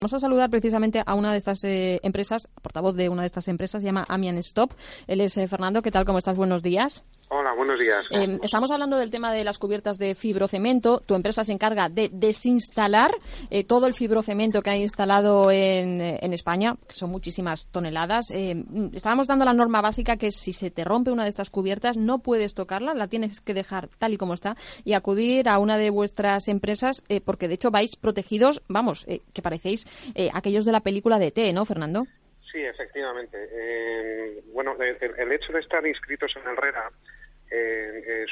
Vamos a saludar precisamente a una de estas eh, empresas, portavoz de una de estas empresas, se llama Amian Stop. Él es eh, Fernando. ¿Qué tal? ¿Cómo estás? Buenos días. Hola, buenos días. Eh, estamos hablando del tema de las cubiertas de fibrocemento. Tu empresa se encarga de desinstalar eh, todo el fibrocemento que ha instalado en, eh, en España, que son muchísimas toneladas. Eh, estábamos dando la norma básica que si se te rompe una de estas cubiertas no puedes tocarla, la tienes que dejar tal y como está y acudir a una de vuestras empresas eh, porque de hecho vais protegidos, vamos, eh, que parecéis eh, aquellos de la película de T, ¿no, Fernando? Sí, efectivamente. Eh, bueno, el, el hecho de estar inscritos en el RERA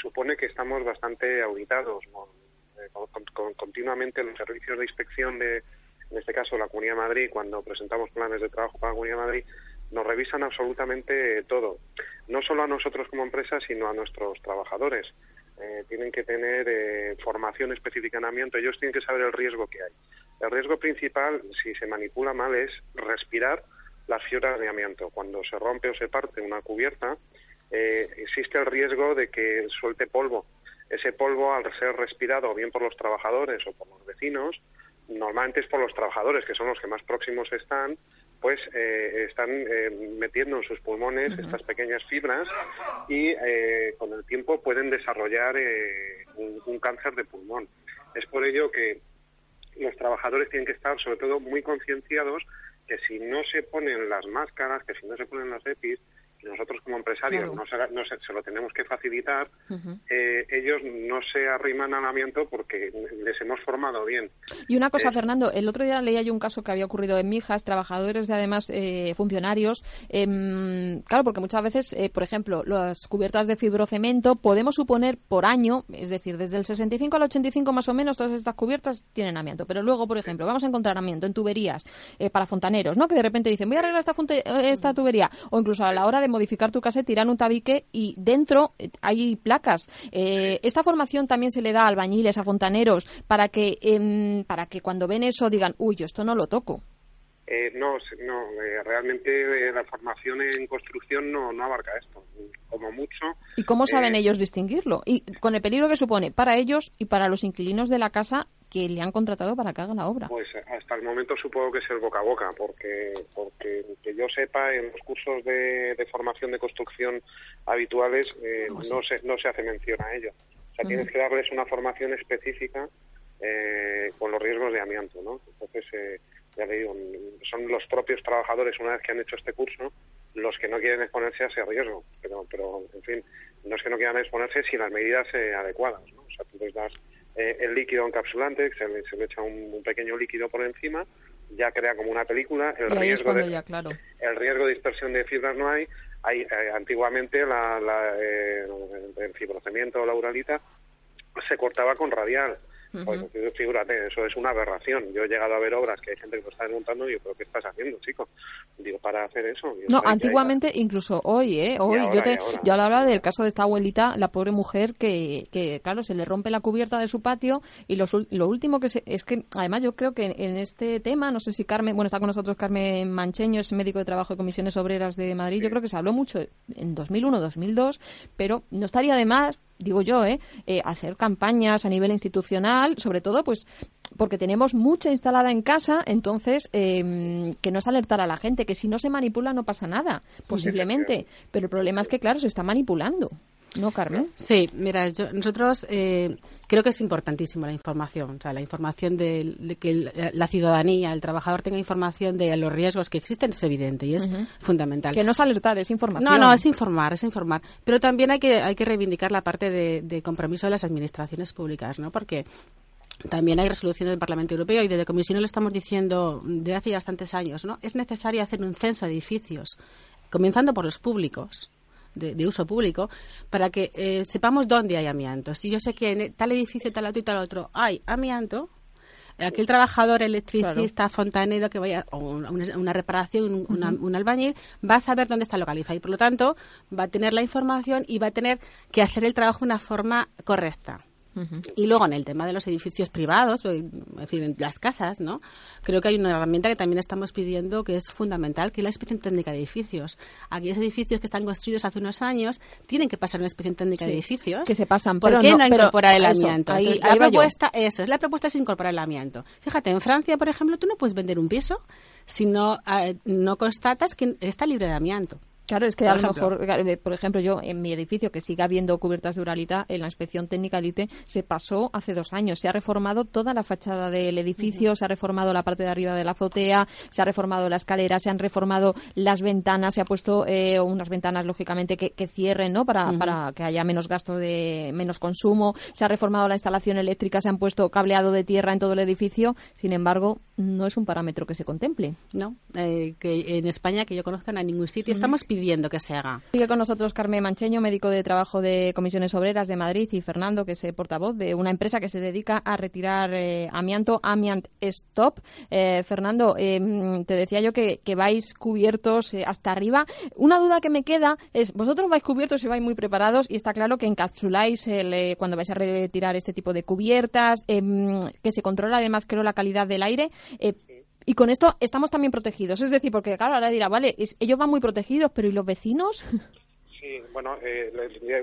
supone que estamos bastante auditados. Eh, con- con- continuamente los servicios de inspección de, en este caso, la Comunidad Madrid, cuando presentamos planes de trabajo para la Comunidad Madrid, nos revisan absolutamente todo. No solo a nosotros como empresa, sino a nuestros trabajadores. Eh, tienen que tener eh, formación específica en amianto. Ellos tienen que saber el riesgo que hay. El riesgo principal, si se manipula mal, es respirar las fibras de amianto. Cuando se rompe o se parte una cubierta, eh, existe el riesgo de que suelte polvo. Ese polvo, al ser respirado o bien por los trabajadores o por los vecinos, normalmente es por los trabajadores, que son los que más próximos están, pues eh, están eh, metiendo en sus pulmones estas pequeñas fibras y eh, con el tiempo pueden desarrollar eh, un, un cáncer de pulmón. Es por ello que los trabajadores tienen que estar sobre todo muy concienciados que si no se ponen las máscaras, que si no se ponen los EPIs, nosotros como empresarios Claro. no, se, no se, se lo tenemos que facilitar, eh, ellos no se arriman al amianto porque les hemos formado bien. Y una cosa, Eh, Fernando, el otro día leía yo un caso que había ocurrido en Mijas, trabajadores de además eh, funcionarios. em, claro, porque muchas veces, eh, por ejemplo, las cubiertas de fibrocemento podemos suponer por año, es decir, desde el 65 al 85 más o menos, todas estas cubiertas tienen amianto. Pero luego, por ejemplo, vamos a encontrar amianto en tuberías eh, para fontaneros, ¿no? Que de repente dicen, voy a arreglar esta, esta tubería. O incluso a la hora de modificar tu casa, tiran un tabique y dentro eh, hay placas. Eh, esta formación también se le da a albañiles, a fontaneros, para que, em, para que cuando ven eso digan, uy, yo esto no lo toco. Eh, no, no eh, realmente la formación en construcción no, no abarca esto. Como mucho. ¿Y cómo saben ellos distinguirlo? Y con el peligro que supone para ellos y para los inquilinos de la casa que le han contratado para que hagan la obra. Pues hasta el momento supongo que es el boca a boca, porque, porque que yo sepa, en los cursos de, de formación de construcción habituales eh, no, se, no se hace mención a ello. O sea, tienes que darles una formación específica eh, con los riesgos de amianto, ¿no? Entonces, eh, ya le digo, son los propios trabajadores, una vez que han hecho este curso, los que no quieren exponerse a ese riesgo. Pero, pero en fin, no es que no quieran exponerse sin las medidas eh, adecuadas, ¿no? O sea, tú les das eh, el líquido encapsulante, se le, se le echa un, un pequeño líquido por encima, ya crea como una película, el riesgo de, ya, claro. el riesgo de dispersión de fibras no hay. hay eh, antiguamente la, la, eh, el fibrocemento o la uralita se cortaba con radial. Pues, figúrate, eso es una aberración. Yo he llegado a ver obras que hay gente que lo está desmontando y yo, ¿pero qué estás haciendo, chico? Digo, para hacer eso. Digo, No, "Hay que- antiguamente, incluso hoy, ¿eh? Hoy, ahora, yo, te, yo hablaba del caso de esta abuelita, la pobre mujer, que, que claro, se le rompe la cubierta de su patio y ul- lo último que se, es que, además, yo creo que en, en este tema, no sé si Carmen, bueno, está con nosotros Carmen Mancheño, es médico de trabajo de comisiones obreras de Madrid, yo creo que se habló mucho en 2001, 2002, pero no estaría de más digo yo, ¿eh? Eh, hacer campañas a nivel institucional, sobre todo, pues porque tenemos mucha instalada en casa, entonces eh, que no es alertar a la gente, que si no se manipula no pasa nada, posiblemente, pero el problema es que, claro, se está manipulando. ¿No, Carmen? Sí, mira, yo- nosotros eh, creo que es importantísimo la información, o sea, la información de, de que el- la ciudadanía, el trabajador tenga información de los riesgos que existen es evidente y es fundamental. Que no es alertar, es información. No, no, es informar, es informar. Pero también hay que, hay que reivindicar la parte de, de compromiso de las administraciones públicas, ¿no? Porque también hay resoluciones del Parlamento Europeo y desde Comisión lo estamos diciendo desde hace bastantes años, ¿no? Es necesario hacer un censo de edificios, comenzando por los públicos. De, de uso público para que eh, sepamos dónde hay amianto. Si yo sé que en tal edificio, tal otro y tal otro hay amianto, aquel trabajador electricista, fontanero que vaya, o una, reparación, un albañil, va a saber dónde está localizado y por lo tanto va a tener la información y va a tener que hacer el trabajo de una forma correcta. Y luego en el tema de los edificios privados, pues, es decir, en las casas, ¿no? Creo que hay una herramienta que también estamos pidiendo que es fundamental, que es la inspección técnica de edificios. Aquellos edificios que están construidos hace unos años tienen que pasar una inspección técnica de edificios. Que se pasan, ¿Por qué no, incorporar el amianto? la propuesta, eso, es la propuesta es incorporar el amianto. Fíjate, en Francia, por ejemplo, tú no puedes vender un piso si no, eh, no constatas que está libre de amianto. Claro, es que a lo mejor, por ejemplo, yo en mi edificio que siga habiendo cubiertas de Uralita, en la inspección técnica elite se pasó hace dos años. Se ha reformado toda la fachada del edificio, se ha reformado la parte de arriba de la azotea, se ha reformado la escalera, se han reformado las ventanas, se ha puesto eh, unas ventanas, lógicamente, que, cierren, ¿no? Para, para que haya menos gasto de menos consumo. Se ha reformado la instalación eléctrica, se han puesto cableado de tierra en todo el edificio. Sin embargo, no es un parámetro que se contemple. No, eh, que en España, que yo conozca, en ningún sitio. Estamos pidiendo que se haga. Sigue con nosotros Carmen Mancheño, médico de trabajo de Comisiones Obreras de Madrid, y Fernando, que es eh, portavoz de una empresa que se dedica a retirar eh, amianto, Amiant Stop. Eh, Fernando, mm, te decía yo que, vais cubiertos hasta arriba. Una duda que me queda es, vosotros vais cubiertos y vais muy preparados y está claro que encapsuláis el, cuando vais a retirar este tipo de cubiertas, em, que se controla además creo la calidad del aire. Y con esto estamos también protegidos. Es decir, porque claro, ahora dirá, vale, ellos van muy protegidos, pero ¿y los vecinos? Sí, bueno, eh,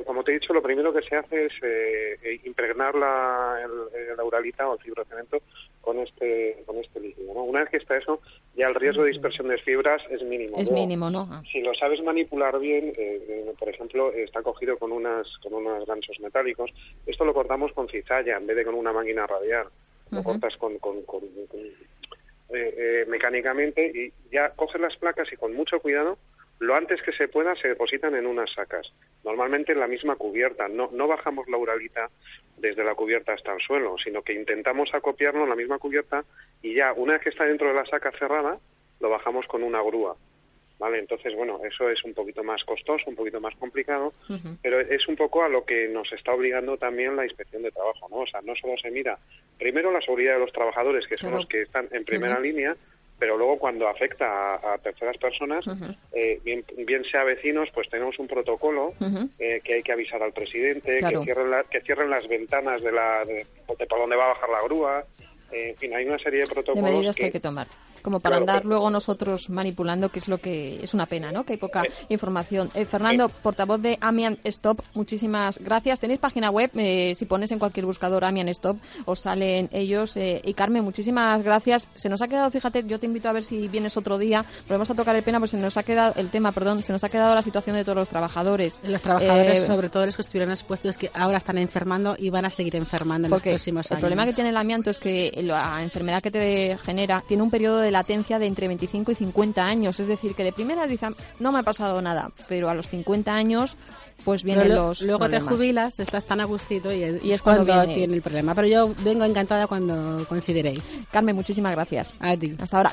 como te he dicho, lo primero que se hace es eh, eh, impregnar la, el, uralita o el fibrocemento con este con este líquido. Una vez que está eso, ya el riesgo de dispersión de fibras es mínimo. Es mínimo, ¿no? Ah. Si lo sabes manipular bien, por ejemplo, está cogido con unas con unos ganchos metálicos. Esto lo cortamos con cizalla en vez de con una máquina radial. Lo cortas con, con, con eh, eh, mecánicamente y ya cogen las placas y con mucho cuidado, lo antes que se pueda, se depositan en unas sacas. Normalmente en la misma cubierta. No, no bajamos la uralita desde la cubierta hasta el suelo, sino que intentamos acopiarlo en la misma cubierta y ya, una vez que está dentro de la saca cerrada, lo bajamos con una grúa. ¿Vale? Entonces, bueno, eso es un poquito más costoso, un poquito más complicado, pero es un poco a lo que nos está obligando también la inspección de trabajo, ¿no? O sea, no solo se mira primero la seguridad de los trabajadores, que son los que están en primera línea, pero luego cuando afecta a, terceras personas, eh, bien, bien, sea vecinos, pues tenemos un protocolo eh, que hay que avisar al presidente, que, cierren que cierren las ventanas de, la, de, de por donde va a bajar la grúa, en fin, hay una serie de protocolos. De medidas que, hay que tomar. Como para andar luego nosotros manipulando, que es lo que es una pena, ¿no? Que hay poca información. Eh, Fernando, portavoz de Amian Stop, muchísimas gracias. Tenéis página web, eh, si pones en cualquier buscador Amian Stop, os salen ellos. Eh, y Carmen, muchísimas gracias. Se nos ha quedado, fíjate, yo te invito a ver si vienes otro día. Volvemos a tocar el pena, pues se nos ha quedado el tema, perdón, se nos ha quedado la situación de todos los trabajadores. Los trabajadores, sobre todo los que estuvieron expuestos, que ahora están enfermando y van a seguir enfermando en los próximos años. El problema que tiene el amianto es que la enfermedad que te genera tiene un periodo de latencia de entre 25 y 50 años. Es decir, que de primera dicen, no me ha pasado nada, pero a los 50 años pues vienen los luego te jubilas estás tan a gustito y, es cuando, cuando tiene el problema. Pero yo vengo encantada cuando consideréis Carmen muchísimas gracias. A ti. Hasta ahora